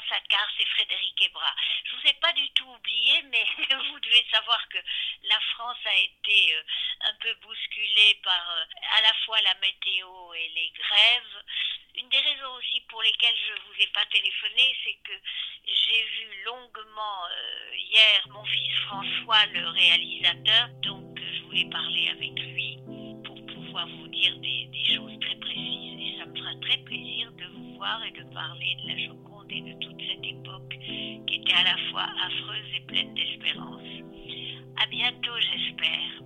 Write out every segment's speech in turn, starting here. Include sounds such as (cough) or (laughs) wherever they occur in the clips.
France car c'est Frédéric Ebra. Je vous ai pas du tout oublié, mais (laughs) vous devez savoir que la France a été euh, un peu bousculée par euh, à la fois la météo et les grèves. Une des raisons aussi pour lesquelles je ne vous ai pas téléphoné, c'est que j'ai vu longuement euh, hier mon fils François, le réalisateur, donc je voulais parler avec lui pour pouvoir vous dire des, des choses très précises. Et ça me fera très plaisir de vous voir et de parler de la Joconde de toute cette époque qui était à la fois affreuse et pleine d'espérance. À bientôt, j'espère.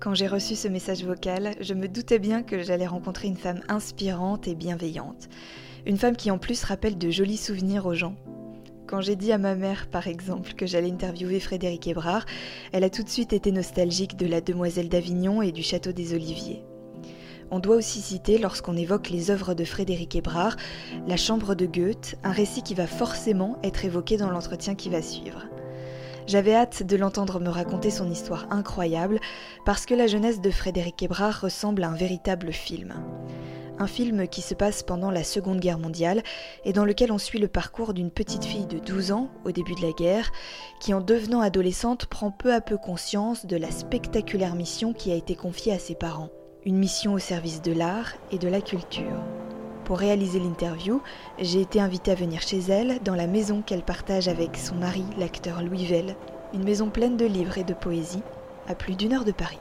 Quand j'ai reçu ce message vocal, je me doutais bien que j'allais rencontrer une femme inspirante et bienveillante. Une femme qui en plus rappelle de jolis souvenirs aux gens. Quand j'ai dit à ma mère, par exemple, que j'allais interviewer Frédéric Hébrard, elle a tout de suite été nostalgique de la Demoiselle d'Avignon et du Château des Oliviers. On doit aussi citer, lorsqu'on évoque les œuvres de Frédéric Hébrard, La Chambre de Goethe, un récit qui va forcément être évoqué dans l'entretien qui va suivre. J'avais hâte de l'entendre me raconter son histoire incroyable, parce que la jeunesse de Frédéric Hébrard ressemble à un véritable film. Un film qui se passe pendant la Seconde Guerre mondiale et dans lequel on suit le parcours d'une petite fille de 12 ans au début de la guerre, qui en devenant adolescente prend peu à peu conscience de la spectaculaire mission qui a été confiée à ses parents. Une mission au service de l'art et de la culture. Pour réaliser l'interview, j'ai été invitée à venir chez elle, dans la maison qu'elle partage avec son mari, l'acteur Louis Vell, une maison pleine de livres et de poésie, à plus d'une heure de Paris.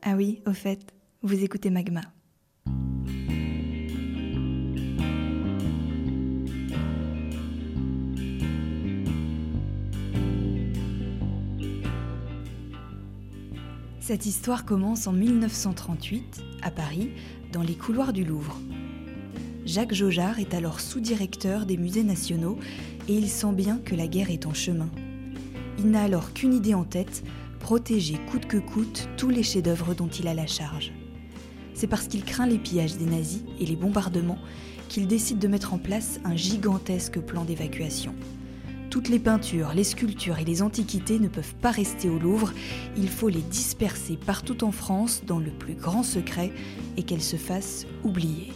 Ah oui, au fait, vous écoutez Magma. Cette histoire commence en 1938, à Paris, dans les couloirs du Louvre. Jacques Jaujard est alors sous-directeur des musées nationaux et il sent bien que la guerre est en chemin. Il n'a alors qu'une idée en tête, protéger coûte que coûte tous les chefs-d'œuvre dont il a la charge. C'est parce qu'il craint les pillages des nazis et les bombardements qu'il décide de mettre en place un gigantesque plan d'évacuation. Toutes les peintures, les sculptures et les antiquités ne peuvent pas rester au Louvre, il faut les disperser partout en France dans le plus grand secret et qu'elles se fassent oublier.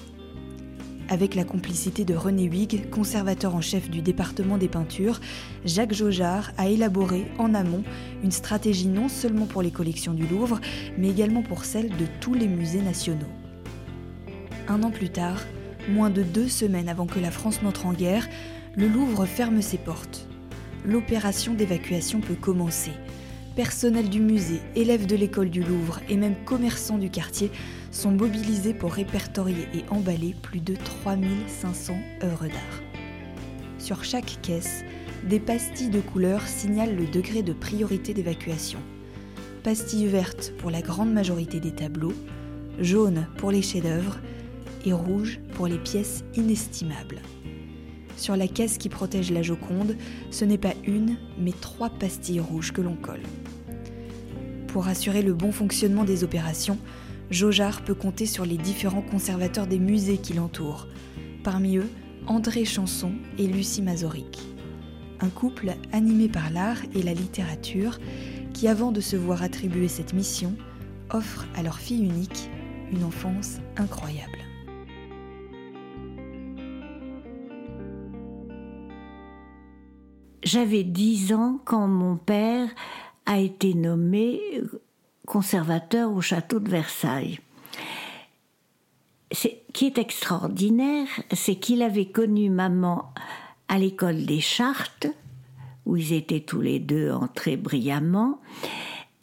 Avec la complicité de René Huyghe, conservateur en chef du département des peintures, Jacques Jaujard a élaboré en amont une stratégie non seulement pour les collections du Louvre, mais également pour celles de tous les musées nationaux. Un an plus tard, moins de deux semaines avant que la France n'entre en guerre, le Louvre ferme ses portes. L'opération d'évacuation peut commencer. Personnel du musée, élèves de l'école du Louvre et même commerçants du quartier sont mobilisés pour répertorier et emballer plus de 3500 œuvres d'art. Sur chaque caisse, des pastilles de couleur signalent le degré de priorité d'évacuation. Pastilles vertes pour la grande majorité des tableaux, jaunes pour les chefs-d'œuvre et rouges pour les pièces inestimables. Sur la caisse qui protège la Joconde, ce n'est pas une, mais trois pastilles rouges que l'on colle. Pour assurer le bon fonctionnement des opérations, Jaujard peut compter sur les différents conservateurs des musées qui l'entourent. Parmi eux, André Chanson et Lucie Mazoric. Un couple animé par l'art et la littérature qui, avant de se voir attribuer cette mission, offre à leur fille unique une enfance incroyable. J'avais dix ans quand mon père a été nommé conservateur au château de Versailles. Ce qui est extraordinaire, c'est qu'il avait connu maman à l'école des Chartes, où ils étaient tous les deux entrés brillamment,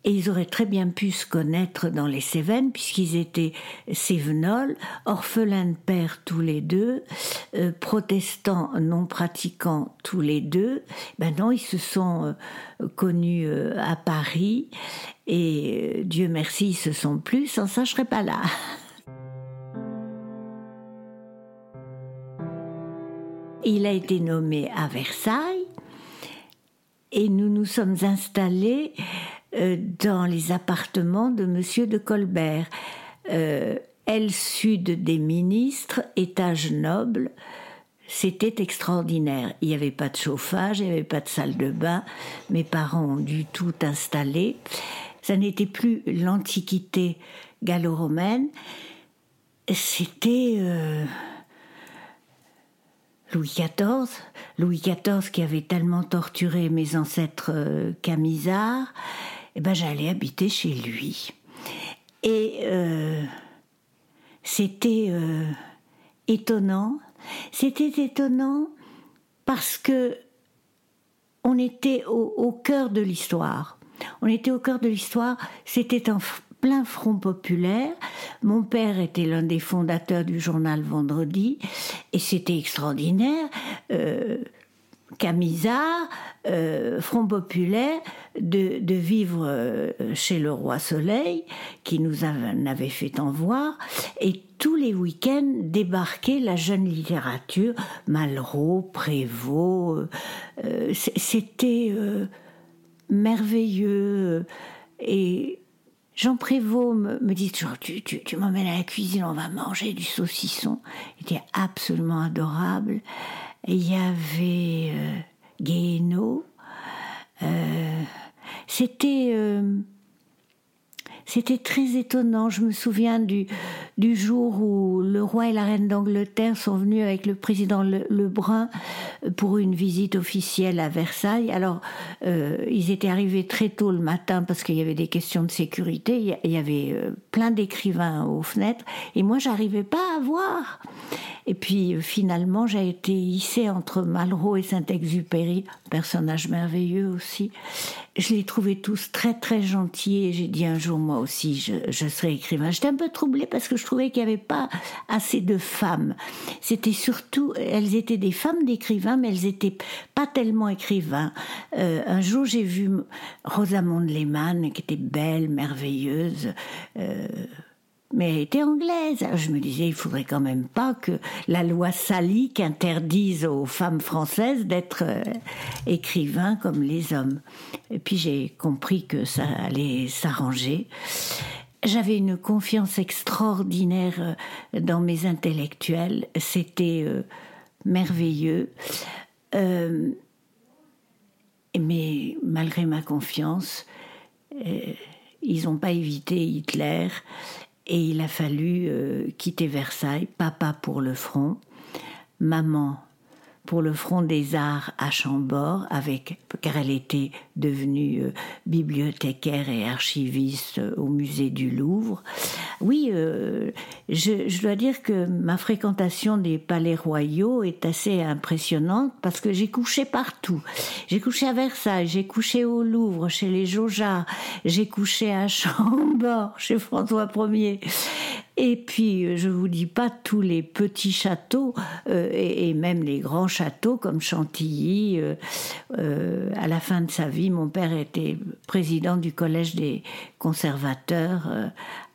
et ils auraient très bien pu se connaître dans les Cévennes, puisqu'ils étaient cévenols, orphelins de père tous les deux, euh, protestants non pratiquants tous les deux. Ben non, ils se sont euh, connus euh, à Paris, et Dieu merci, ils se sont plus, sans ça je serais pas là. (laughs) Il a été nommé à Versailles, et nous nous sommes installés dans les appartements de Monsieur de Colbert. Euh, aile sud des ministres, étage noble. C'était extraordinaire. Il n'y avait pas de chauffage, il n'y avait pas de salle de bain. Mes parents ont dû tout installer. ça n'était plus l'Antiquité gallo-romaine, c'était euh, Louis XIV. Louis XIV qui avait tellement torturé mes ancêtres euh, camisards, eh ben j'allais habiter chez lui. Et euh, c'était étonnant. C'était étonnant parce que on était au, cœur de l'histoire. On était au cœur de l'histoire. C'était un plein front populaire. Mon père était l'un des fondateurs du journal Vendredi et c'était extraordinaire. Euh, Camisard, euh, Front populaire, de, vivre euh, chez le roi Soleil, qui nous avait fait fait voir, et tous les week-ends débarquer la jeune littérature, Malraux, Prévost, euh, c'était merveilleux. Et Jean Prévost me, dit toujours tu, tu, m'emmènes à la cuisine, on va manger du saucisson. Il était absolument adorable. Il y avait euh, Guéhenno. Euh, c'était euh, c'était très étonnant. Je me souviens du, du jour où le roi et la reine d'Angleterre sont venus avec le président Lebrun pour une visite officielle à Versailles. Alors, euh, ils étaient arrivés très tôt le matin parce qu'il y avait des questions de sécurité. Il y avait euh, plein d'écrivains aux fenêtres et moi, j'arrivais pas à voir. Et puis finalement, j'ai été hissée entre Malraux et Saint-Exupéry, personnage merveilleux aussi. Je les trouvais tous très très gentils j'ai dit un jour moi aussi je, je serai écrivain. J'étais un peu troublée parce que je trouvais qu'il n'y avait pas assez de femmes. C'était surtout, elles étaient des femmes d'écrivains, mais elles n'étaient pas tellement écrivains. Euh, un jour j'ai vu Rosamond Lehmann qui était belle, merveilleuse. Euh, mais elle était anglaise. je me disais, il faudrait quand même pas que la loi salique interdise aux femmes françaises d'être euh, écrivains comme les hommes. Et puis j'ai compris que ça allait s'arranger. J'avais une confiance extraordinaire euh, dans mes intellectuels. C'était euh, merveilleux. mais malgré ma confiance, ils n'ont pas évité Hitler et il a fallu euh, quitter Versailles, papa pour le front, maman pour le Front des Arts à Chambord, avec, car elle était devenue euh, bibliothécaire et archiviste euh, au musée du Louvre. Oui, euh, je, dois dire que ma fréquentation des palais royaux est assez impressionnante parce que j'ai couché partout. J'ai couché à Versailles, j'ai couché au Louvre, chez les Jaujards, j'ai couché à Chambord, (laughs) chez François Ier. Et puis, euh, je vous dis pas tous les petits châteaux euh, et, même les grands châteaux comme Chantilly. Euh, à la fin de sa vie, mon père était président du collège des conservateurs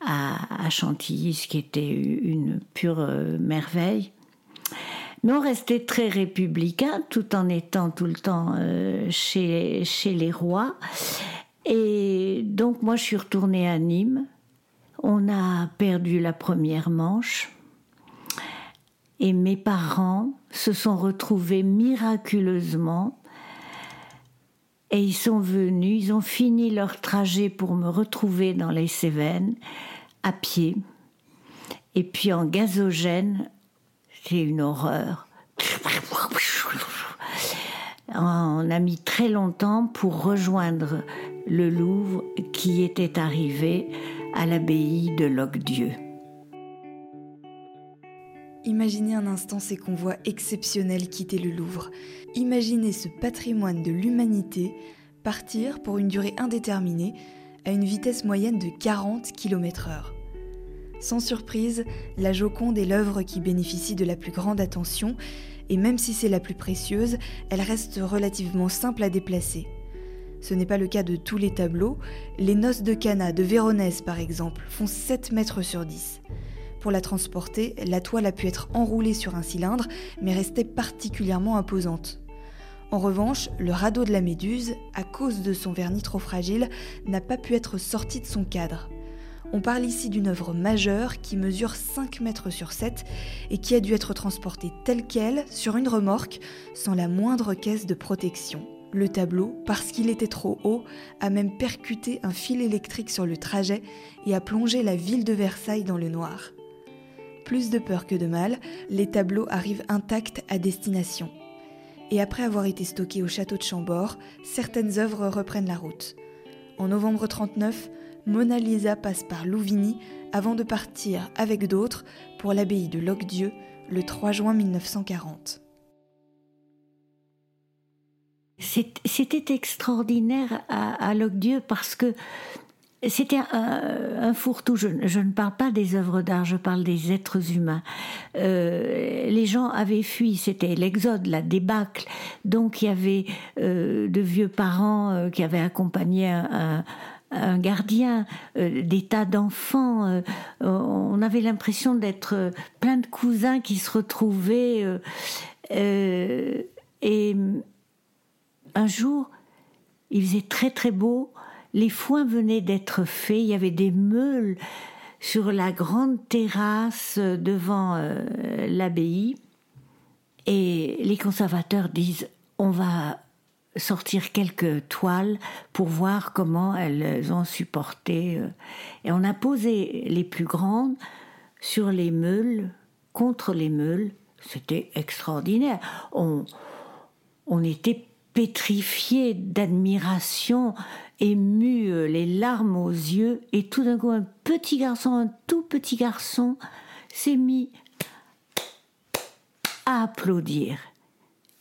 à, Chantilly, ce qui était une pure merveille. Mais on restait très républicain tout en étant tout le temps chez, chez les rois. Et donc moi je suis retournée à Nîmes on a perdu la première manche et mes parents se sont retrouvés miraculeusement et ils sont venus, ils ont fini leur trajet pour me retrouver dans les Cévennes à pied et puis en gazogène, c'est une horreur. On a mis très longtemps pour rejoindre le Louvre qui était arrivé à l'abbaye de Locdieu. Imaginez un instant ces convois exceptionnels quitter le Louvre. Imaginez ce patrimoine de l'humanité partir pour une durée indéterminée à une vitesse moyenne de 40 km/h. Sans surprise, la Joconde est l'œuvre qui bénéficie de la plus grande attention, et même si c'est la plus précieuse, elle reste relativement simple à déplacer. Ce n'est pas le cas de tous les tableaux. Les Noces de Cana de Véronèse, par exemple, font 7 mètres sur 10. Pour la transporter, la toile a pu être enroulée sur un cylindre, mais restait particulièrement imposante. En revanche, le radeau de la Méduse, à cause de son vernis trop fragile, n'a pas pu être sorti de son cadre. On parle ici d'une œuvre majeure qui mesure 5 mètres sur 7 et qui a dû être transportée telle qu'elle sur une remorque sans la moindre caisse de protection Le tableau, parce qu'il était trop haut, a même percuté un fil électrique sur le trajet et a plongé la ville de Versailles dans le noir. Plus de peur que de mal, les tableaux arrivent intacts à destination. Et après avoir été stockés au château de Chambord, certaines œuvres reprennent la route. En novembre 39, Mona Lisa passe par Louvigny avant de partir avec d'autres pour l'abbaye de Locdieu le 3 juin 1940. C'était extraordinaire à, à Locdieu parce que c'était un, fourre-tout. Je, ne parle pas des œuvres d'art, je parle des êtres humains. Euh, les gens avaient fui, c'était l'exode, la débâcle. Donc il y avait euh, de vieux parents euh, qui avaient accompagné un, gardien, des tas d'enfants. on avait l'impression d'être plein de cousins qui se retrouvaient. et un jour, il faisait très très beau, les foins venaient d'être faits, il y avait des meules sur la grande terrasse devant euh, l'abbaye, et les conservateurs disent on va sortir quelques toiles pour voir comment elles ont supporté. Euh. Et on a posé les plus grandes sur les meules, contre les meules. C'était extraordinaire. On, on était pétrifié d'admiration, ému, euh, les larmes aux yeux, et tout d'un coup un petit garçon, un tout petit garçon, s'est mis à applaudir.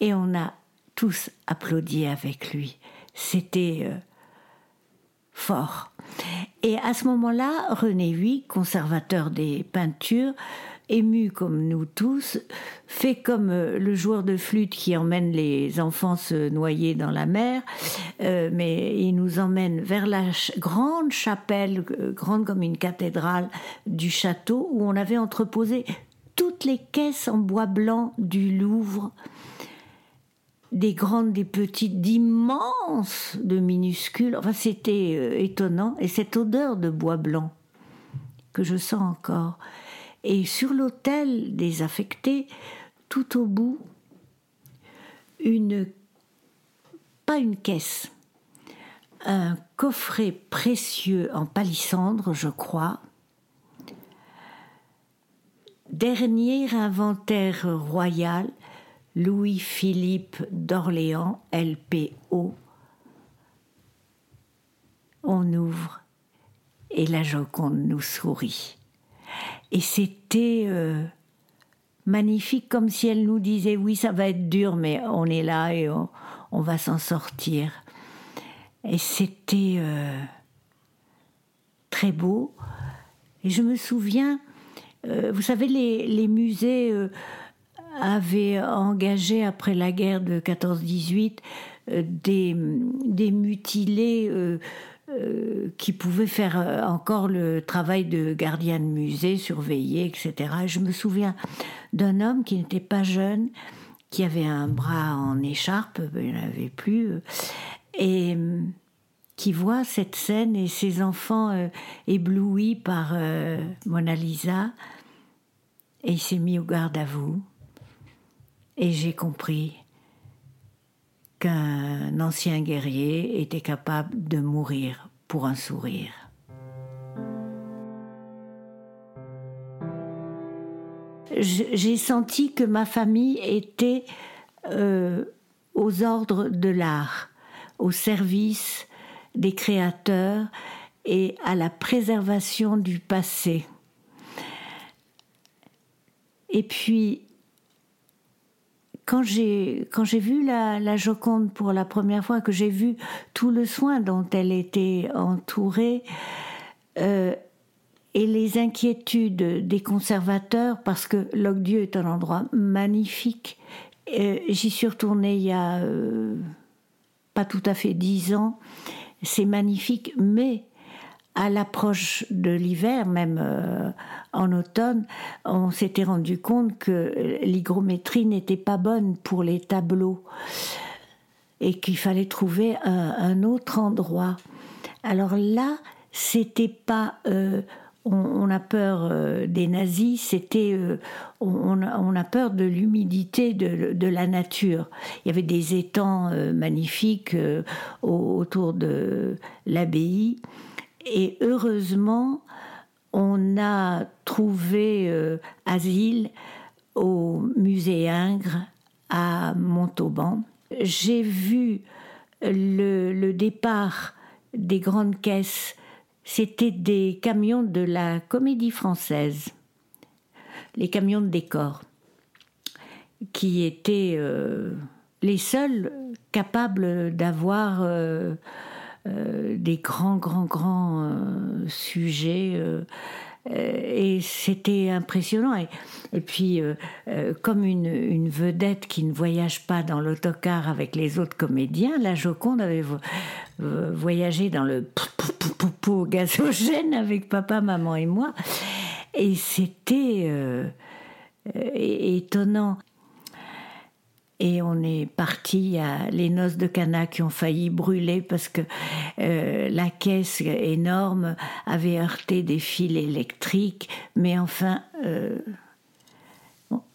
Et on a tous applaudi avec lui. C'était euh, fort. Et à ce moment-là, René Huy, conservateur des peintures, ému comme nous tous, fait comme euh, le joueur de flûte qui emmène les enfants se noyer dans la mer, euh, mais il nous emmène vers la grande chapelle, euh, grande comme une cathédrale du château, où on avait entreposé toutes les caisses en bois blanc du Louvre, des grandes, des petites, d'immenses, de minuscules. Enfin, c'était étonnant. Et cette odeur de bois blanc que je sens encore. Et sur l'autel des affectés, tout au bout, une, pas une caisse, un coffret précieux en palissandre, je crois, dernier inventaire royal, Louis-Philippe d'Orléans, LPO. On ouvre et la Joconde nous sourit. Et c'était euh, magnifique, comme si elle nous disait oui, ça va être dur, mais on est là et on, va s'en sortir. Et c'était euh, très beau. Et je me souviens, euh, vous savez, les, musées avaient engagé après la guerre de 14-18 des, des, mutilés euh, qui pouvait faire euh, encore le travail de gardien de musée, surveiller, etc. je me souviens d'un homme qui n'était pas jeune, qui avait un bras en écharpe, il n'en avait plus, euh, et qui voit cette scène et ses enfants éblouis par Mona Lisa, et il s'est mis au garde à vous. Et j'ai compris qu'un ancien guerrier était capable de mourir pour un sourire. J'ai senti que ma famille était euh, aux ordres de l'art, au service des créateurs et à la préservation du passé. Et puis, quand j'ai quand j'ai vu la, la, Joconde pour la première fois, que j'ai vu tout le soin dont elle était entourée euh, et les inquiétudes des conservateurs, parce que Locdieu est un endroit magnifique. Euh, j'y suis retournée il y a euh, pas tout à fait dix ans. C'est magnifique, mais à l'approche de l'hiver, même euh, en automne, on s'était rendu compte que l'hygrométrie n'était pas bonne pour les tableaux et qu'il fallait trouver un, autre endroit. Alors là, c'était pas euh, on, a peur euh, des nazis, c'était on, a peur de l'humidité de, la nature. Il y avait des étangs magnifiques autour de l'abbaye, et heureusement, on a trouvé asile au musée Ingres à Montauban. J'ai vu le départ des grandes caisses c'était des camions de la comédie française, les camions de décor, qui étaient euh, les seuls capables d'avoir euh, euh, des grands, grands, grands sujets. et c'était impressionnant. Et, puis, comme une, une, vedette qui ne voyage pas dans l'autocar avec les autres comédiens, la Joconde avait voyagé dans le pour gazogène (laughs) avec papa, maman et moi. Et c'était euh, étonnant. Et on est parti à les noces de Cana qui ont failli brûler parce que euh, la caisse énorme avait heurté des fils électriques, mais enfin, euh,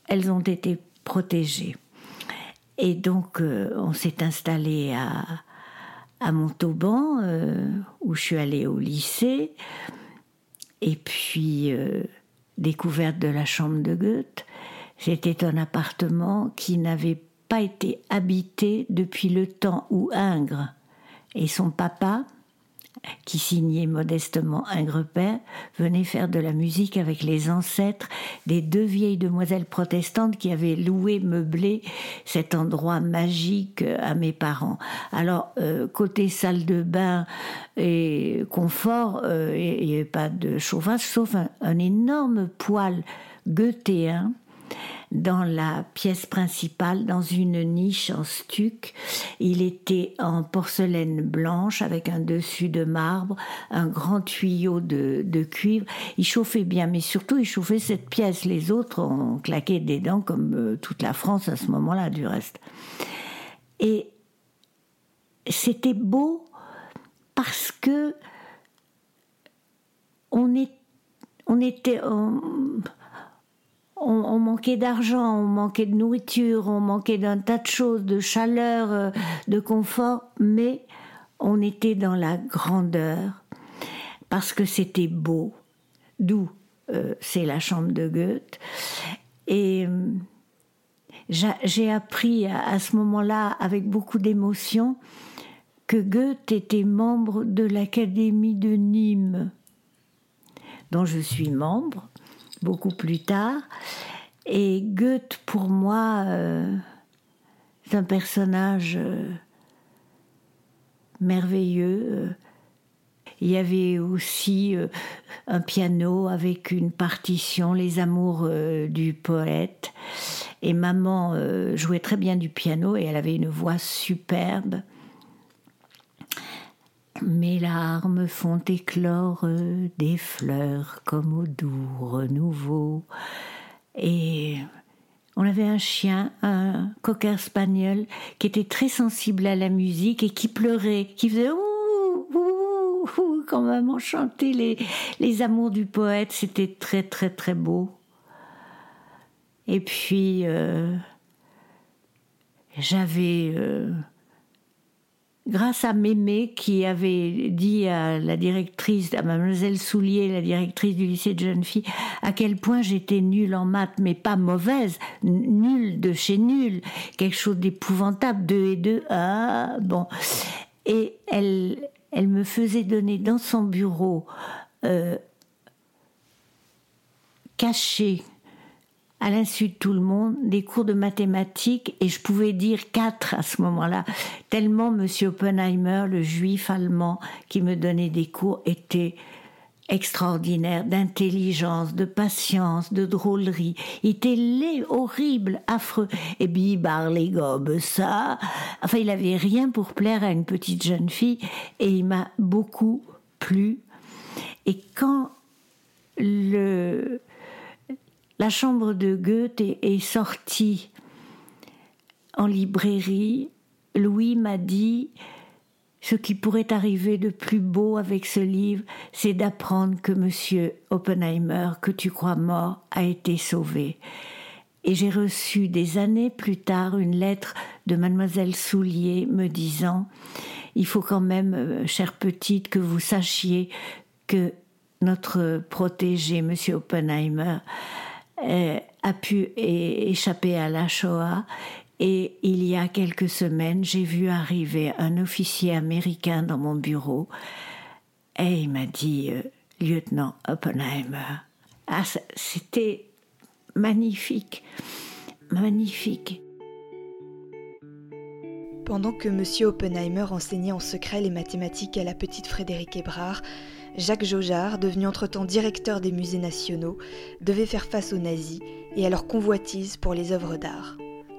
elles ont été protégées. Et donc, on s'est installé à, à Montauban, euh, où je suis allée au lycée, et puis euh, découverte de la chambre de Goethe. C'était un appartement qui n'avait pas été habité depuis le temps où Ingres et son papa qui signait modestement un Père, venait faire de la musique avec les ancêtres des deux vieilles demoiselles protestantes qui avaient loué, meublé cet endroit magique à mes parents. Alors, euh, côté salle de bain et confort, euh, il n'y avait pas de chauffage, sauf un, un énorme poêle goethéen dans la pièce principale, dans une niche en stuc. Il était en porcelaine blanche avec un dessus de marbre, un grand tuyau de, cuivre. Il chauffait bien, mais surtout il chauffait cette pièce. Les autres ont claqué des dents comme euh, toute la France à ce moment-là, du reste. Et c'était beau parce que on, était on, manquait d'argent, on manquait de nourriture, on manquait d'un tas de choses, de chaleur, euh, de confort, mais on était dans la grandeur parce que c'était beau. D'où euh, c'est la chambre de Goethe. Et euh, j'ai appris à, ce moment-là, avec beaucoup d'émotion, que Goethe était membre de l'Académie de Nîmes, dont je suis membre beaucoup plus tard. Et Goethe, pour moi, euh, c'est un personnage euh, merveilleux. Il y avait aussi euh, un piano avec une partition, Les Amours du poète. Et maman jouait très bien du piano et elle avait une voix superbe. Mes larmes font éclore des fleurs comme au doux renouveau. Et on avait un chien, un cocker spaniel, qui était très sensible à la musique et qui pleurait, qui faisait ouh, ouh, ouh quand maman chantait les, les amours du poète. C'était très, très, très beau. Et puis, euh, j'avais. Euh, grâce à Mémé qui avait dit à la directrice, à mademoiselle Soulier, la directrice du lycée de jeunes filles, à quel point j'étais nulle en maths, mais pas mauvaise, nulle de chez nulle, quelque chose d'épouvantable, deux et deux, ah, bon. Et elle, me faisait donner dans son bureau, euh, caché, à l'insu de tout le monde, des cours de mathématiques, et je pouvais dire quatre à ce moment-là, tellement M. Oppenheimer, le juif allemand qui me donnait des cours, était extraordinaire d'intelligence, de patience, de drôlerie. Il était laid, horrible, affreux. Et il parlait gobes ça. Enfin, il avait rien pour plaire à une petite jeune fille, et il m'a beaucoup plu. Et quand le la chambre de Goethe est, sortie en librairie. Louis m'a dit ce qui pourrait arriver de plus beau avec ce livre, c'est d'apprendre que monsieur Oppenheimer, que tu crois mort, a été sauvé. Et j'ai reçu des années plus tard une lettre de mademoiselle Soulier me disant Il faut quand même, euh, chère petite, que vous sachiez que notre protégé, monsieur Oppenheimer, a pu échapper à la Shoah et il y a quelques semaines, j'ai vu arriver un officier américain dans mon bureau et il m'a dit euh, Lieutenant Oppenheimer. Ah, c'était magnifique, magnifique. Pendant que M. Oppenheimer enseignait en secret les mathématiques à la petite Frédéric Hébrard, Jacques Jaujard, devenu entre-temps directeur des musées nationaux, devait faire face aux nazis et à leur convoitise pour les œuvres d'art.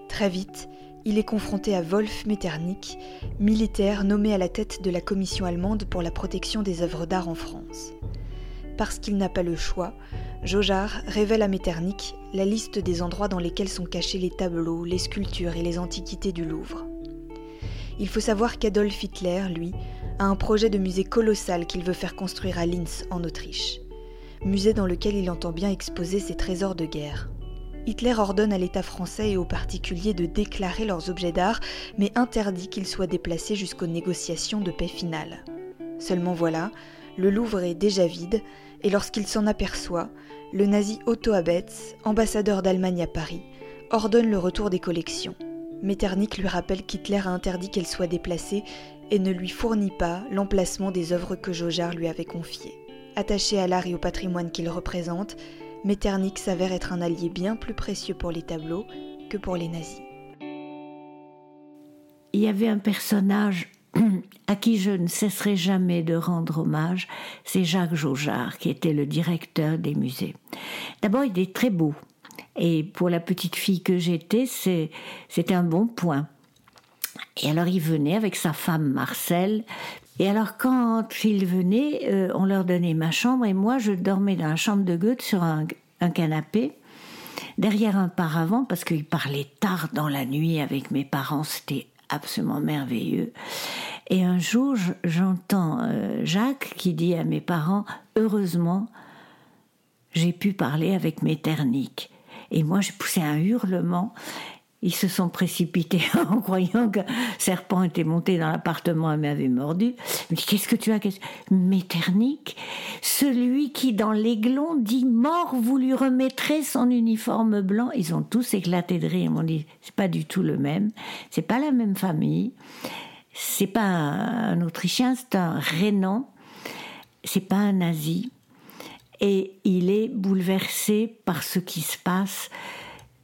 Très vite, il est confronté à Wolf Metternich, militaire nommé à la tête de la commission allemande pour la protection des œuvres d'art en France. Parce qu'il n'a pas le choix, Jaujard révèle à Metternich la liste des endroits dans lesquels sont cachés les tableaux, les sculptures et les antiquités du Louvre. Il faut savoir qu'Adolf Hitler, lui, a un projet de musée colossal qu'il veut faire construire à Linz, en Autriche. Musée dans lequel il entend bien exposer ses trésors de guerre. Hitler ordonne à l'État français et aux particuliers de déclarer leurs objets d'art, mais interdit qu'ils soient déplacés jusqu'aux négociations de paix finale. Seulement voilà, le Louvre est déjà vide, et lorsqu'il s'en aperçoit, le nazi Otto Abetz, ambassadeur d'Allemagne à Paris, ordonne le retour des collections. Metternich lui rappelle qu'Hitler a interdit qu'elles soient déplacées et ne lui fournit pas l'emplacement des œuvres que Jaujard lui avait confiées. Attaché à l'art et au patrimoine qu'il représente, Metternich s'avère être un allié bien plus précieux pour les tableaux que pour les nazis. Il y avait un personnage (clears throat) à qui je ne cesserai jamais de rendre hommage, c'est Jacques Jaujard, qui était le directeur des musées. D'abord, il est très beau. Et pour la petite fille que j'étais, c'était un bon point. Et alors il venait avec sa femme Marcel, et alors, quand ils venaient, euh, on leur donnait ma chambre et moi, je dormais dans la chambre de Goethe sur un, canapé, derrière un paravent, parce qu'il parlait tard dans la nuit avec mes parents, c'était absolument merveilleux. Et un jour, j'entends euh, Jacques qui dit à mes parents Heureusement, j'ai pu parler avec Metternich. Et moi, j'ai poussé un hurlement ils se sont précipités (laughs) en croyant qu'un serpent était monté dans l'appartement et m'avait mordu. Dis, qu'est-ce que tu as Metternich, celui qui dans l'aiglon dit mort, vous lui remettrez son uniforme blanc. Ils ont tous éclaté de rire. Ils m'ont dit, c'est pas du tout le même. C'est pas la même famille. C'est pas un, Autrichien, c'est un Rénan. C'est pas un nazi. Et il est bouleversé par ce qui se passe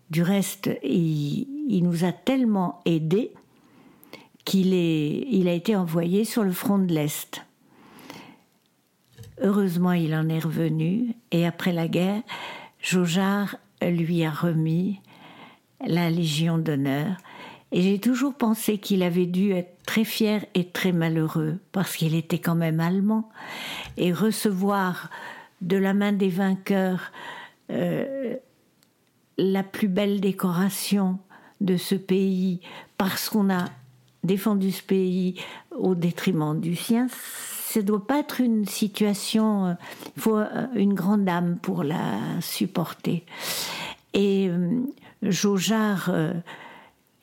du reste, il, nous a tellement aidés qu'il il a été envoyé sur le front de l'Est. Heureusement, il en est revenu et après la guerre, Jaujard lui a remis la Légion d'honneur. Et j'ai toujours pensé qu'il avait dû être très fier et très malheureux parce qu'il était quand même allemand. Et recevoir de la main des vainqueurs euh, la plus belle décoration de ce pays parce qu'on a défendu ce pays au détriment du sien, ça ne doit pas être une situation, euh, il faut euh, une grande âme pour la supporter. Et euh, Jaujard,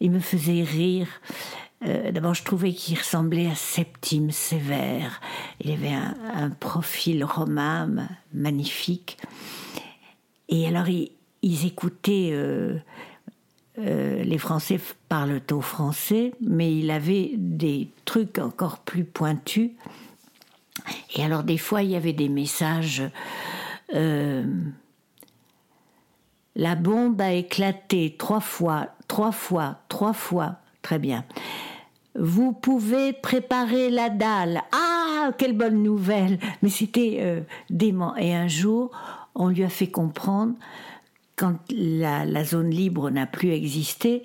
il me faisait rire. D'abord, je trouvais qu'il ressemblait à Septime Sévère. Il avait un, un profil romain magnifique. Et alors, il, ils écoutaient. Euh, euh, les Français parlent au français, mais il avait des trucs encore plus pointus. Et alors des fois, il y avait des messages. Euh, la bombe a éclaté trois fois, trois fois, trois fois. Très bien. Vous pouvez préparer la dalle. Ah, quelle bonne nouvelle Mais c'était dément. Et un jour, on lui a fait comprendre quand la, zone libre n'a plus existé,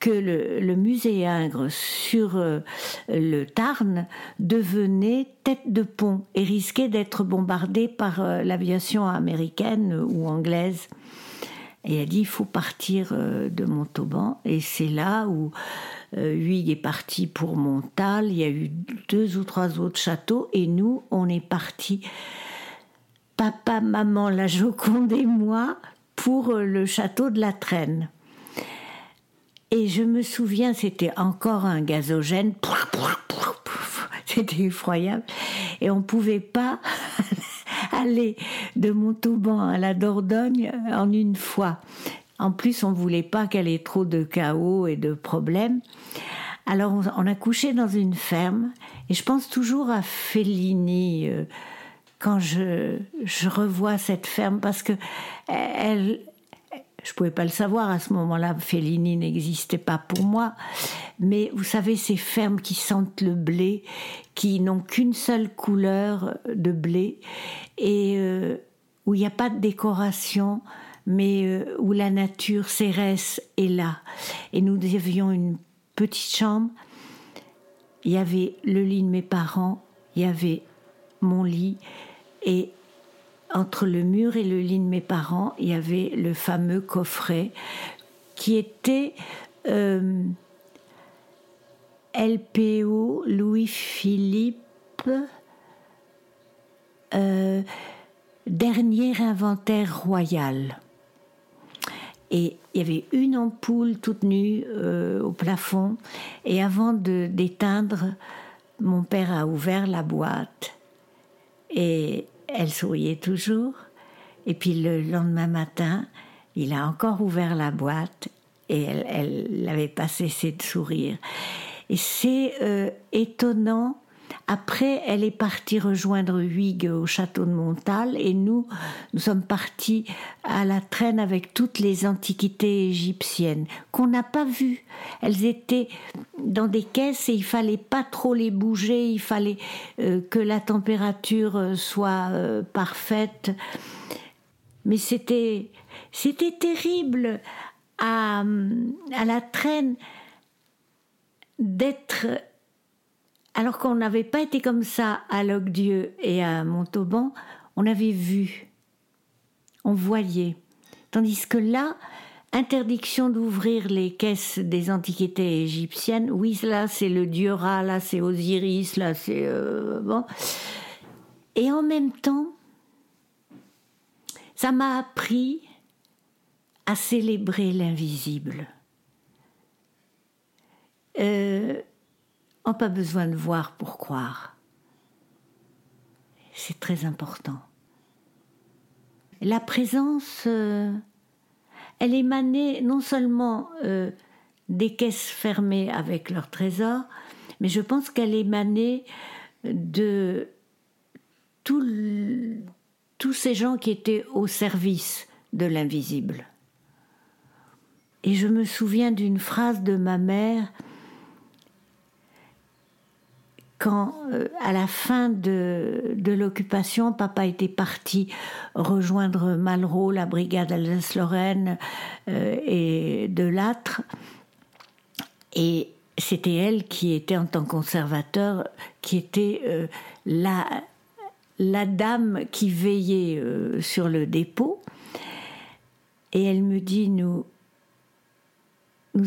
que le, musée Ingres sur euh, le Tarn devenait tête de pont et risquait d'être bombardé par euh, l'aviation américaine ou anglaise. Et elle a dit il faut partir euh, de Montauban. Et c'est là où Huyghe est parti pour Montal, il y a eu deux ou trois autres châteaux, et nous, on est partis, papa, maman, la Joconde et moi, pour euh, le château de la Traîne. Et je me souviens, c'était encore un gazogène. (laughs) C'était effroyable. Et on pouvait pas (laughs) aller de Montauban à la Dordogne en une fois. En plus, on voulait pas qu'elle ait trop de chaos et de problèmes. Alors, on a couché dans une ferme. Et je pense toujours à Fellini euh, quand je, revois cette ferme parce que elle, je pouvais pas le savoir à ce moment-là. Fellini n'existait pas pour moi. Mais vous savez, ces fermes qui sentent le blé, qui n'ont qu'une seule couleur de blé, et euh, où il n'y a pas de décoration, mais euh, où la nature céresse est là. Et nous avions une petite chambre. Il y avait le lit de mes parents, il y avait mon lit, et entre le mur et le lit de mes parents, il y avait le fameux coffret qui était euh, LPO Louis-Philippe, euh, dernier inventaire royal. Et il y avait une ampoule toute nue euh, au plafond. Et avant de d'éteindre, mon père a ouvert la boîte. Et elle souriait toujours. Et puis le lendemain matin, il a encore ouvert la boîte et elle n'avait pas cessé de sourire. Et c'est euh, étonnant. Après, elle est partie rejoindre Huyghe au château de Montal et nous, nous sommes partis à la traîne avec toutes les antiquités égyptiennes qu'on n'a pas vues. Elles étaient dans des caisses et il fallait pas trop les bouger, il fallait euh, que la température euh, soit parfaite. Mais c'était, c'était terrible à, à la traîne d'être alors qu'on n'avait pas été comme ça à Locdieu et à Montauban, on avait vu, on voyait. Tandis que là, interdiction d'ouvrir les caisses des antiquités égyptiennes, oui, là c'est le dieu Ra, là c'est Osiris, là c'est... Euh, bon. Et en même temps, ça m'a appris à célébrer l'invisible. Euh, n'a pas besoin de voir pour croire. C'est très important. La présence, euh, elle émanait non seulement euh, des caisses fermées avec leurs trésors, mais je pense qu'elle émanait de tous ces gens qui étaient au service de l'invisible. Et je me souviens d'une phrase de ma mère quand, euh, à la fin de, l'occupation, papa était parti rejoindre Malraux, la brigade Alsace-Lorraine euh, et de Lâtre. Et c'était elle qui était, en tant que conservateur, qui était euh, la, dame qui veillait sur le dépôt. Et elle me dit, nous,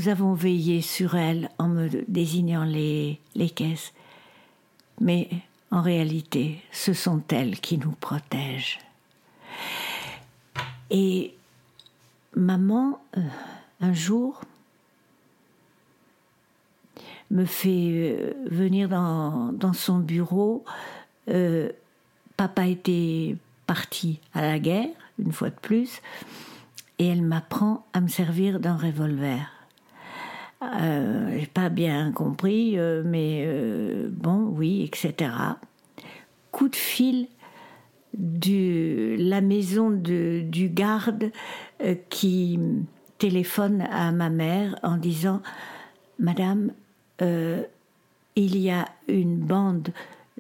avons veillé sur elle en me désignant les caisses mais en réalité, ce sont elles qui nous protègent. Et maman, euh, un jour, me fait euh, venir dans, son bureau. Euh, papa était parti à la guerre, une fois de plus, et elle m'apprend à me servir d'un revolver. Euh, j'ai pas bien compris, euh, mais euh, bon, oui, etc. Coup de fil de la maison de, du garde qui téléphone à ma mère en disant Madame, il y a une bande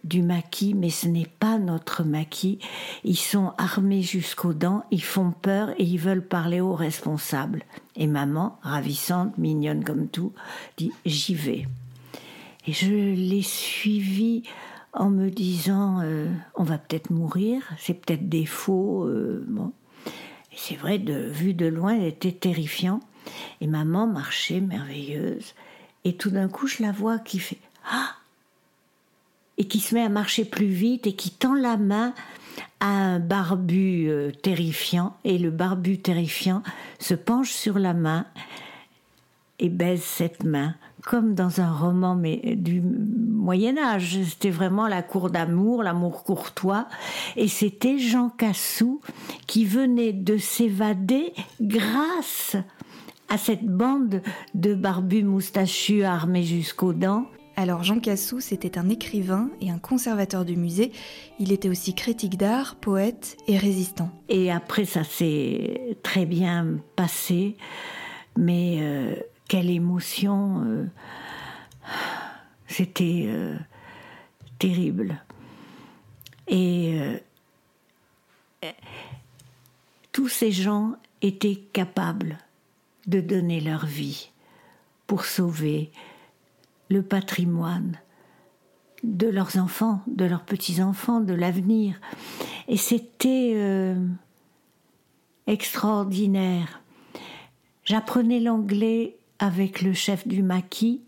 du maquis, mais ce n'est pas notre maquis. Ils sont armés jusqu'aux dents, ils font peur et ils veulent parler aux responsables. Et maman, ravissante, mignonne comme tout, dit j'y vais. Et je l'ai suivi en me disant euh, on va peut-être mourir, c'est peut-être des faux. Euh, bon. C'est vrai, vue de loin, elle était terrifiant. Et maman marchait merveilleuse. Et tout d'un coup, je la vois qui fait Ah Et qui se met à marcher plus vite et qui tend la main à un barbu euh, terrifiant. Et le barbu terrifiant se penche sur la main et baise cette main, comme dans un roman mais du Moyen Âge. C'était vraiment la cour d'amour, l'amour courtois. Et c'était Jean Cassou qui venait de s'évader grâce à cette bande de barbus moustachus armés jusqu'aux dents. Alors Jean Cassou, c'était un écrivain et un conservateur du musée. Il était aussi critique d'art, poète et résistant. Et après, ça s'est très bien passé, mais euh, quelle émotion euh, C'était euh, terrible. Et tous ces gens étaient capables de donner leur vie pour sauver le patrimoine de leurs enfants, de leurs petits-enfants, de l'avenir. Et c'était euh, extraordinaire. J'apprenais l'anglais avec le chef du maquis,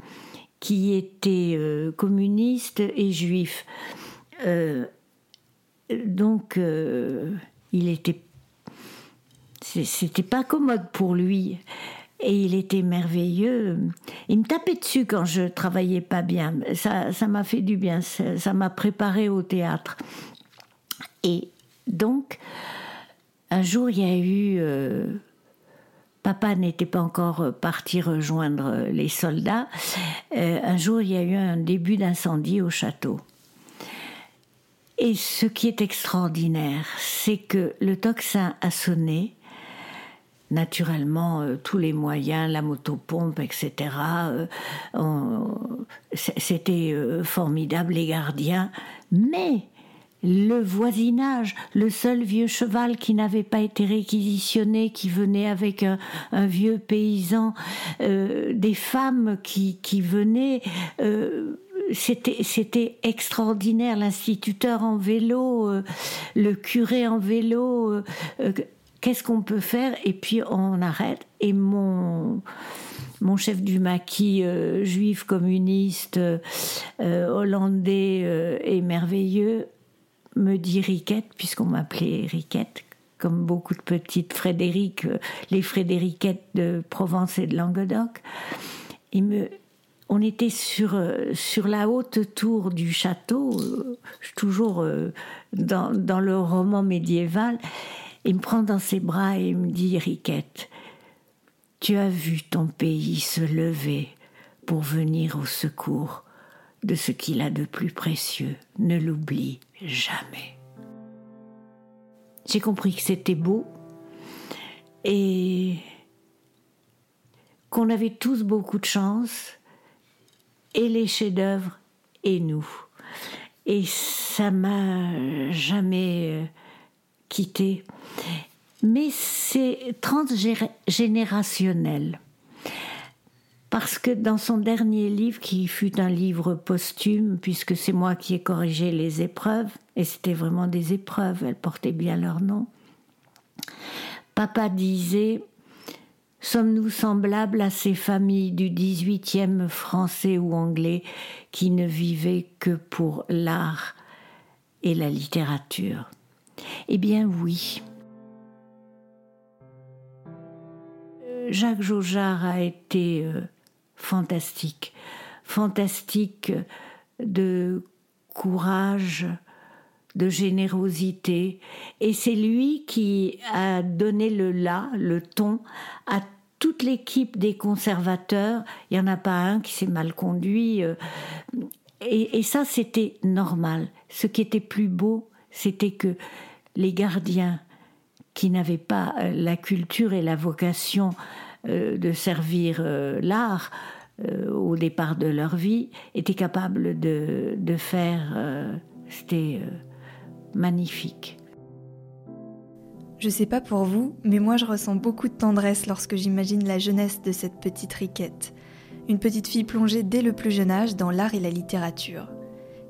qui était euh, communiste et juif. Euh, donc, il était c'était pas commode pour lui. Et il était merveilleux. Il me tapait dessus quand je travaillais pas bien. Ça, ça m'a fait du bien. Ça m'a préparé au théâtre. Et donc, un jour, il y a eu. Euh, papa n'était pas encore parti rejoindre les soldats. Euh, un jour, il y a eu un début d'incendie au château. Et ce qui est extraordinaire, c'est que le tocsin a sonné naturellement euh, tous les moyens, la motopompe, etc. Euh, c'était euh, formidable, les gardiens. Mais le voisinage, le seul vieux cheval qui n'avait pas été réquisitionné, qui venait avec un, vieux paysan, des femmes qui, venaient. c'était, c'était extraordinaire, l'instituteur en vélo, le curé en vélo, qu'est-ce qu'on peut faire Et puis on arrête. Et mon mon chef du maquis euh, juif communiste euh, hollandais euh, et merveilleux me dit Riquette, puisqu'on m'appelait Riquette, comme beaucoup de petites Frédéric, les Frédériquettes de Provence et de Languedoc. Il me, on était sur, sur la haute tour du château, toujours dans, dans le roman médiéval, il me prend dans ses bras et me dit Riquette, tu as vu ton pays se lever pour venir au secours de ce qu'il a de plus précieux. Ne l'oublie jamais. J'ai compris que c'était beau et qu'on avait tous beaucoup de chance, et les chefs-d'œuvre et nous. Et ça m'a jamais quitté. Mais c'est transgénérationnel. Parce que dans son dernier livre, qui fut un livre posthume, puisque c'est moi qui ai corrigé les épreuves, et c'était vraiment des épreuves, elles portaient bien leur nom, papa disait Sommes-nous semblables à ces familles du 18e français ou anglais qui ne vivaient que pour l'art et la littérature? Eh bien oui. Jacques Jaujard a été euh, fantastique, fantastique de courage, de générosité, et c'est lui qui a donné le là, le ton à toute l'équipe des conservateurs. Il n'y en a pas un qui s'est mal conduit. Euh, et ça, c'était normal. Ce qui était plus beau, c'était que les gardiens qui n'avaient pas euh, la culture et la vocation euh, de servir euh, l'art au départ de leur vie étaient capables de, faire. C'était magnifique. Je sais pas pour vous, mais moi je ressens beaucoup de tendresse lorsque j'imagine la jeunesse de cette petite Riquette. Une petite fille plongée dès le plus jeune âge dans l'art et la littérature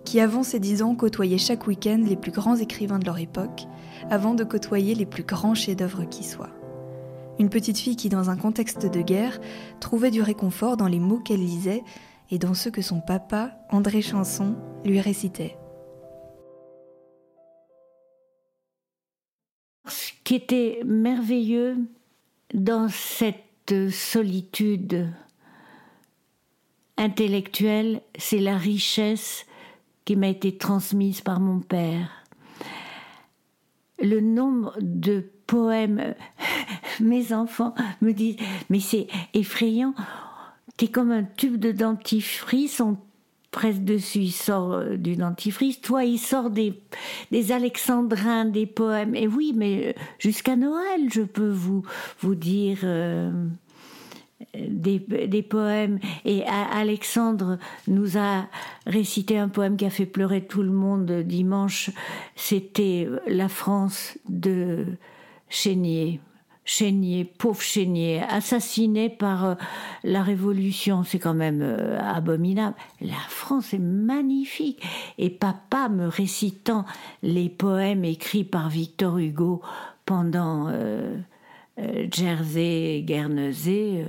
qui avant ses dix ans côtoyait chaque week-end les plus grands écrivains de leur époque, avant de côtoyer les plus grands chefs-d'œuvre qui soient. une petite fille qui, dans un contexte de guerre, trouvait du réconfort dans les mots qu'elle lisait et dans ceux que son papa, André Chanson, lui récitait. Ce qui était merveilleux dans cette solitude intellectuelle, c'est la richesse qui m'a été transmise par mon père. Le nombre de poèmes, (laughs) mes enfants me disent, mais c'est effrayant, t'es comme un tube de dentifrice, on presse dessus, il sort euh, du dentifrice. Toi, il sort des, alexandrins, des poèmes. Et oui, mais euh, jusqu'à Noël, je peux vous, vous dire euh, des, des, poèmes. Et Alexandre nous a récité un poème qui a fait pleurer tout le monde dimanche. C'était La France de Chénier. Chénier, pauvre Chénier, assassiné par euh, la Révolution, c'est quand même euh, abominable. La France est magnifique. Et papa me récitant les poèmes écrits par Victor Hugo pendant euh, Jersey et Guernesey,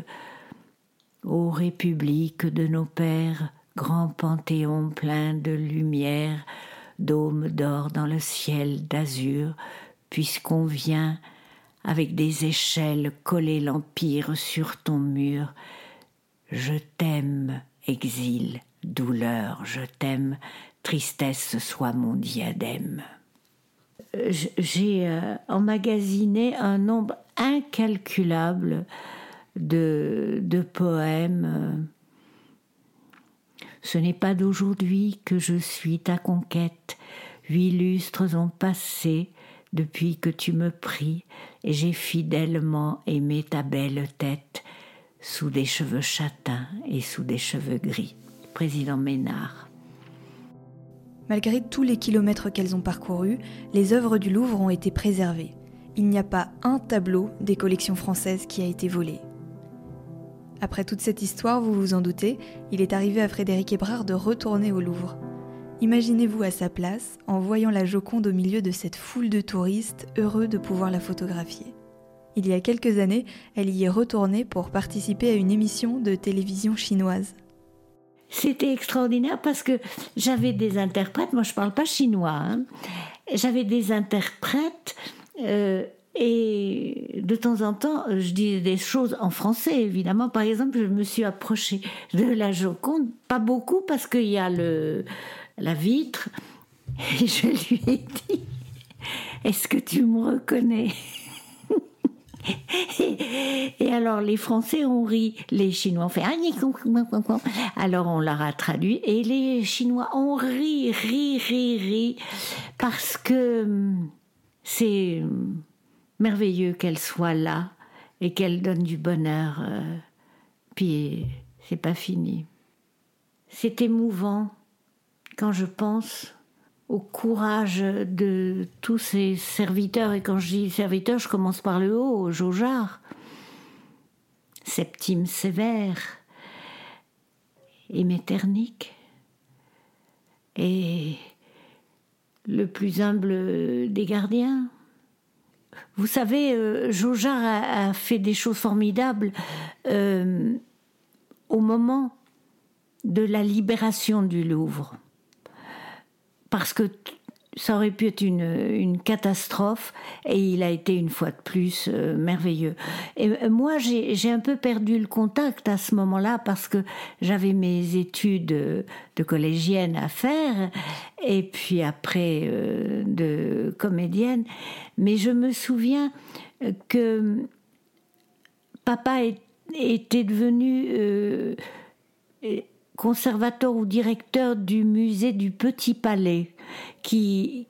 Ô République de nos pères, grand panthéon plein de lumière, dôme d'or dans le ciel d'azur, puisqu'on vient avec des échelles coller l'empire sur ton mur. Je t'aime, exil, douleur, je t'aime, tristesse soit mon diadème. J'ai euh, emmagasiné un nombre incalculable de, de poèmes. Ce n'est pas d'aujourd'hui que je suis ta conquête. Huit lustres ont passé, depuis que tu me pris, et j'ai fidèlement aimé ta belle tête, sous des cheveux châtains et sous des cheveux gris. Président Ménard. Malgré tous les kilomètres qu'elles ont parcourus, les œuvres du Louvre ont été préservées. Il n'y a pas un tableau des collections françaises qui a été volé. Après toute cette histoire, vous vous en doutez, il est arrivé à Frédéric Hébrard de retourner au Louvre. Imaginez-vous à sa place en voyant la Joconde au milieu de cette foule de touristes heureux de pouvoir la photographier. Il y a quelques années, elle y est retournée pour participer à une émission de télévision chinoise. C'était extraordinaire parce que j'avais des interprètes, moi je ne parle pas chinois, hein. j'avais des interprètes euh, et de temps en temps, je dis des choses en français, évidemment. Par exemple, je me suis approchée de la Joconde, pas beaucoup parce qu'il y a le, la vitre, et je lui ai dit Est-ce que tu me reconnais? (laughs) et, alors les Français ont ri, les Chinois ont fait alors on leur a traduit et les Chinois ont ri, ri, ri, ri parce que hum, c'est merveilleux qu'elle soit là et qu'elle donne du bonheur. Euh, puis c'est pas fini. C'est émouvant quand je pense au courage de tous ces serviteurs, et quand je dis serviteurs, je commence par le haut, Jaujard, Septime Sévère, et Metternich, et le plus humble des gardiens. Vous savez, euh, a, fait des choses formidables euh, au moment de la libération du Louvre parce que ça aurait pu être une, catastrophe et il a été une fois de plus euh, merveilleux. Et euh, moi, j'ai un peu perdu le contact à ce moment-là parce que j'avais mes études de collégienne à faire et puis après euh, de comédienne. Mais je me souviens que papa était devenu conservateur ou directeur du musée du Petit Palais, qui,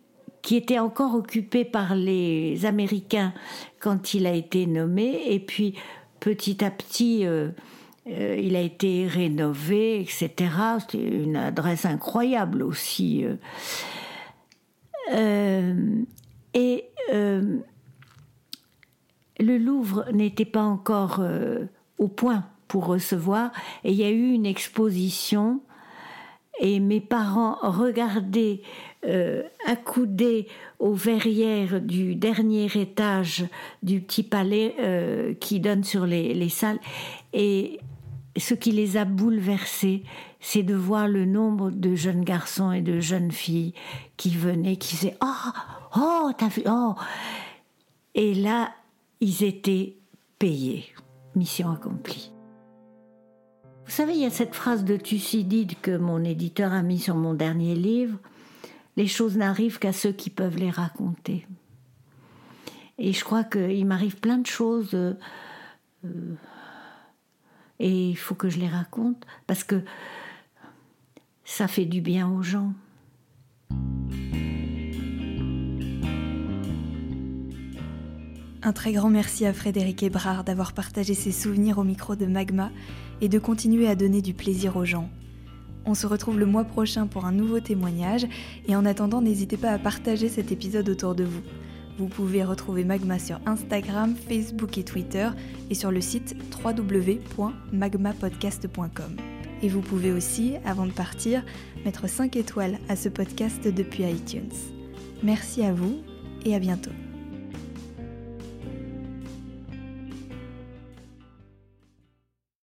était encore occupé par les Américains quand il a été nommé, et puis petit à petit, euh, euh, il a été rénové, etc. C'était une adresse incroyable aussi. Euh. et le Louvre n'était pas encore au point pour recevoir. Et il y a eu une exposition et mes parents regardaient euh, accoudés aux verrières du dernier étage du petit palais euh, qui donne sur les, les, salles. Et ce qui les a bouleversés, c'est de voir le nombre de jeunes garçons et de jeunes filles qui venaient, qui disaient Oh, oh, t'as vu, oh Et là, ils étaient payés. Mission accomplie. Vous savez, il y a cette phrase de Thucydide que mon éditeur a mis sur mon dernier livre Les choses n'arrivent qu'à ceux qui peuvent les raconter. Et je crois qu'il m'arrive plein de choses. Euh, et il faut que je les raconte parce que ça fait du bien aux gens. Un très grand merci à Frédéric Ebrard d'avoir partagé ses souvenirs au micro de Magma et de continuer à donner du plaisir aux gens. On se retrouve le mois prochain pour un nouveau témoignage et en attendant n'hésitez pas à partager cet épisode autour de vous. Vous pouvez retrouver Magma sur Instagram, Facebook et Twitter et sur le site www.magmapodcast.com. Et vous pouvez aussi, avant de partir, mettre 5 étoiles à ce podcast depuis iTunes. Merci à vous et à bientôt.